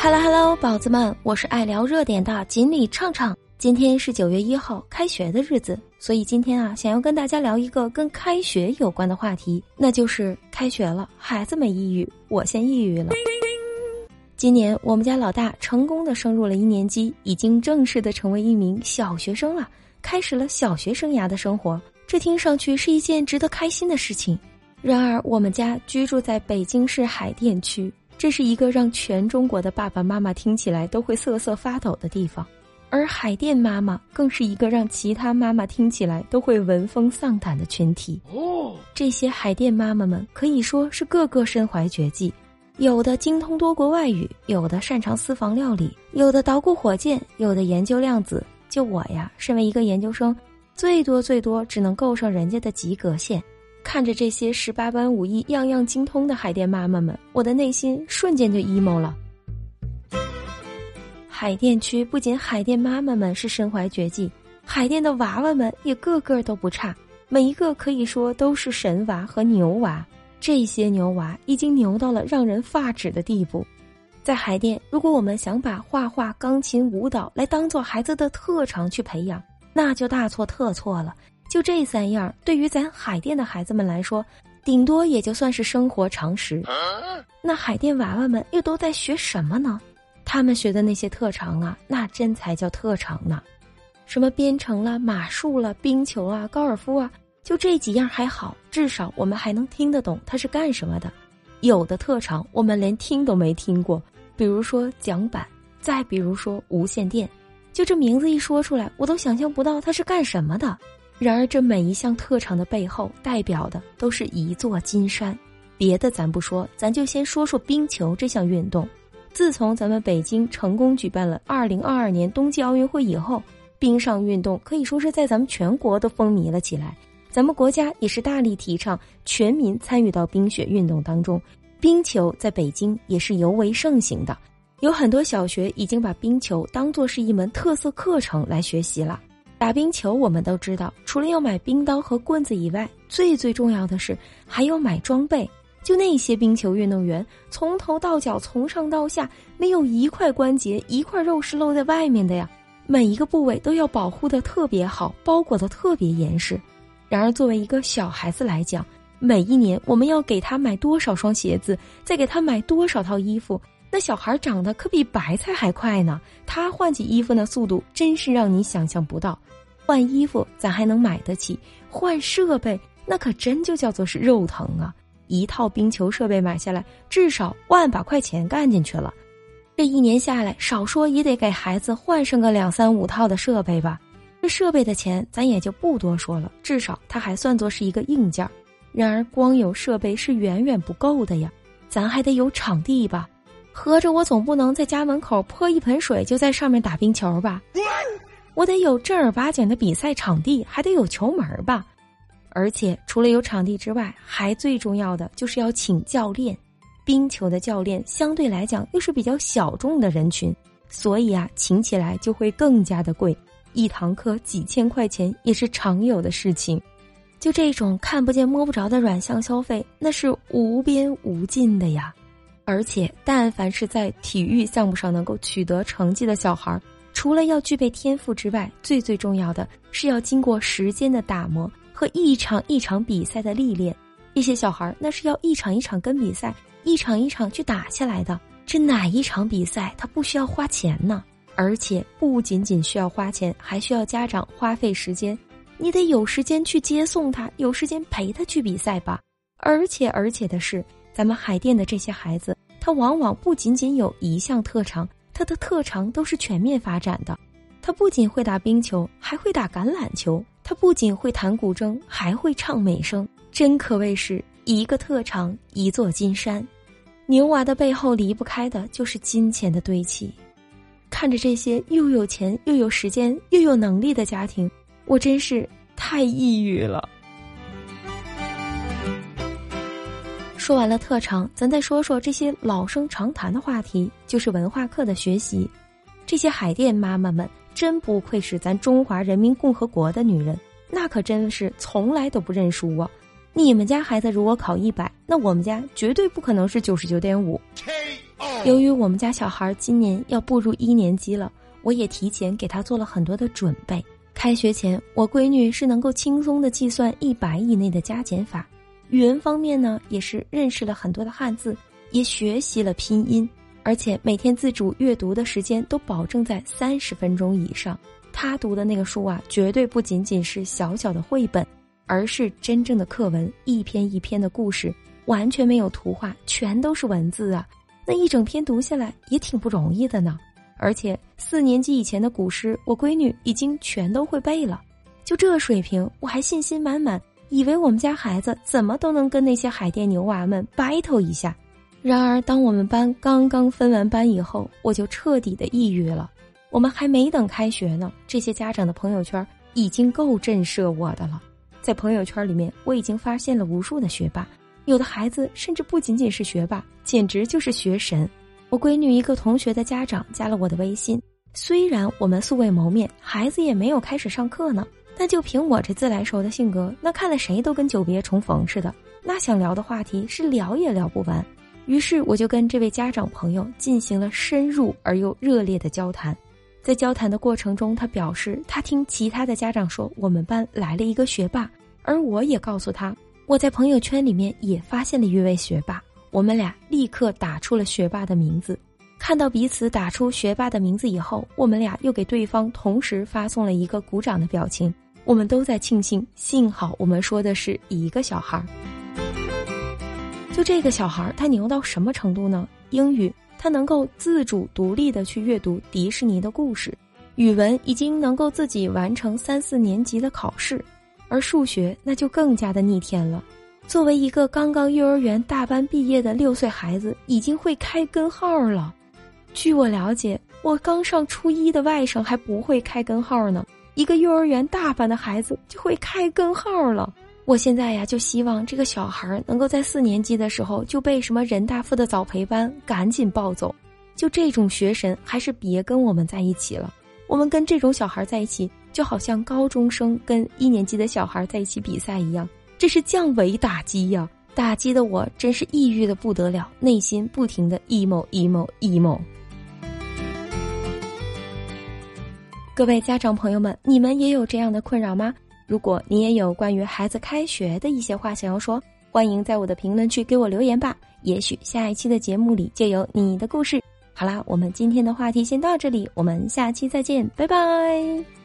Hello Hello，宝子们，我是爱聊热点的锦鲤畅畅。今天是九月一号，开学的日子，所以今天啊，想要跟大家聊一个跟开学有关的话题，那就是开学了，孩子们抑郁，我先抑郁了。今年我们家老大成功的升入了一年级，已经正式的成为一名小学生了，开始了小学生涯的生活。这听上去是一件值得开心的事情。然而，我们家居住在北京市海淀区。这是一个让全中国的爸爸妈妈听起来都会瑟瑟发抖的地方，而海淀妈妈更是一个让其他妈妈听起来都会闻风丧胆的群体。哦，这些海淀妈妈们可以说是个个身怀绝技，有的精通多国外语，有的擅长私房料理，有的捣鼓火箭，有的研究量子。就我呀，身为一个研究生，最多最多只能够上人家的及格线。看着这些十八般武艺样样精通的海淀妈妈们，我的内心瞬间就 emo 了。海淀区不仅海淀妈妈们是身怀绝技，海淀的娃娃们也个个都不差，每一个可以说都是神娃和牛娃。这些牛娃已经牛到了让人发指的地步。在海淀，如果我们想把画画、钢琴、舞蹈来当做孩子的特长去培养，那就大错特错了。就这三样，对于咱海淀的孩子们来说，顶多也就算是生活常识。那海淀娃娃们又都在学什么呢？他们学的那些特长啊，那真才叫特长呢。什么编程了、马术了、冰球啊、高尔夫啊，就这几样还好，至少我们还能听得懂他是干什么的。有的特长我们连听都没听过，比如说桨板，再比如说无线电，就这名字一说出来，我都想象不到它是干什么的。然而，这每一项特长的背后，代表的都是一座金山。别的咱不说，咱就先说说冰球这项运动。自从咱们北京成功举办了2022年冬季奥运会以后，冰上运动可以说是在咱们全国都风靡了起来。咱们国家也是大力提倡全民参与到冰雪运动当中。冰球在北京也是尤为盛行的，有很多小学已经把冰球当做是一门特色课程来学习了。打冰球，我们都知道，除了要买冰刀和棍子以外，最最重要的是还要买装备。就那些冰球运动员，从头到脚，从上到下，没有一块关节、一块肉是露在外面的呀。每一个部位都要保护的特别好，包裹的特别严实。然而，作为一个小孩子来讲，每一年我们要给他买多少双鞋子，再给他买多少套衣服。那小孩长得可比白菜还快呢，他换起衣服那速度真是让你想象不到。换衣服咱还能买得起，换设备那可真就叫做是肉疼啊！一套冰球设备买下来，至少万把块钱干进去了。这一年下来，少说也得给孩子换上个两三五套的设备吧。这设备的钱咱也就不多说了，至少它还算作是一个硬件。然而光有设备是远远不够的呀，咱还得有场地吧。合着我总不能在家门口泼一盆水就在上面打冰球吧？我得有正儿八经的比赛场地，还得有球门吧？而且除了有场地之外，还最重要的就是要请教练。冰球的教练相对来讲又是比较小众的人群，所以啊，请起来就会更加的贵，一堂课几千块钱也是常有的事情。就这种看不见摸不着的软项消费，那是无边无尽的呀。而且，但凡是在体育项目上能够取得成绩的小孩，除了要具备天赋之外，最最重要的是要经过时间的打磨和一场一场比赛的历练。一些小孩那是要一场一场跟比赛，一场一场去打下来的。这哪一场比赛他不需要花钱呢？而且不仅仅需要花钱，还需要家长花费时间。你得有时间去接送他，有时间陪他去比赛吧。而且而且的是。咱们海淀的这些孩子，他往往不仅仅有一项特长，他的特长都是全面发展的。他不仅会打冰球，还会打橄榄球；他不仅会弹古筝，还会唱美声。真可谓是一个特长一座金山。牛娃的背后离不开的就是金钱的堆砌。看着这些又有钱又有时间又有能力的家庭，我真是太抑郁了。说完了特长，咱再说说这些老生常谈的话题，就是文化课的学习。这些海淀妈妈们真不愧是咱中华人民共和国的女人，那可真是从来都不认输啊！你们家孩子如果考一百，那我们家绝对不可能是九十九点五。由于我们家小孩今年要步入一年级了，我也提前给他做了很多的准备。开学前，我闺女是能够轻松的计算一百以内的加减法，语文方面呢，也是认识了很多的汉字，也学习了拼音，而且每天自主阅读的时间都保证在三十分钟以上。他读的那个书啊，绝对不仅仅是小小的绘本，而是真正的课文，一篇一篇的故事，完全没有图画，全都是文字啊。那一整篇读下来也挺不容易的呢，而且四年级以前的古诗，我闺女已经全都会背了。就这水平，我还信心满满，以为我们家孩子怎么都能跟那些海淀牛娃们 battle 一下。然而，当我们班刚刚分完班以后，我就彻底的抑郁了。我们还没等开学呢，这些家长的朋友圈已经够震慑我的了。在朋友圈里面，我已经发现了无数的学霸。有的孩子甚至不仅仅是学霸，简直就是学神。我闺女一个同学的家长加了我的微信，虽然我们素未谋面，孩子也没有开始上课呢，那就凭我这自来熟的性格，那看了谁都跟久别重逢似的。那想聊的话题是聊也聊不完。于是我就跟这位家长朋友进行了深入而又热烈的交谈。在交谈的过程中，他表示他听其他的家长说我们班来了一个学霸，而我也告诉他。我在朋友圈里面也发现了一位学霸，我们俩立刻打出了学霸的名字。看到彼此打出学霸的名字以后，我们俩又给对方同时发送了一个鼓掌的表情。我们都在庆幸，幸好我们说的是一个小孩儿。就这个小孩儿，他牛到什么程度呢？英语他能够自主独立的去阅读迪士尼的故事，语文已经能够自己完成三四年级的考试。而数学那就更加的逆天了。作为一个刚刚幼儿园大班毕业的六岁孩子，已经会开根号了。据我了解，我刚上初一的外甥还不会开根号呢，一个幼儿园大班的孩子就会开根号了。我现在呀，就希望这个小孩能够在四年级的时候就被什么人大附的早培班赶紧抱走。就这种学神，还是别跟我们在一起了。我们跟这种小孩在一起。就好像高中生跟一年级的小孩在一起比赛一样，这是降维打击呀！打击的我真是抑郁的不得了，内心不停的 emo emo emo。各位家长朋友们，你们也有这样的困扰吗？如果你也有关于孩子开学的一些话想要说，欢迎在我的评论区给我留言吧。也许下一期的节目里就有你的故事。好啦，我们今天的话题先到这里，我们下期再见，拜拜。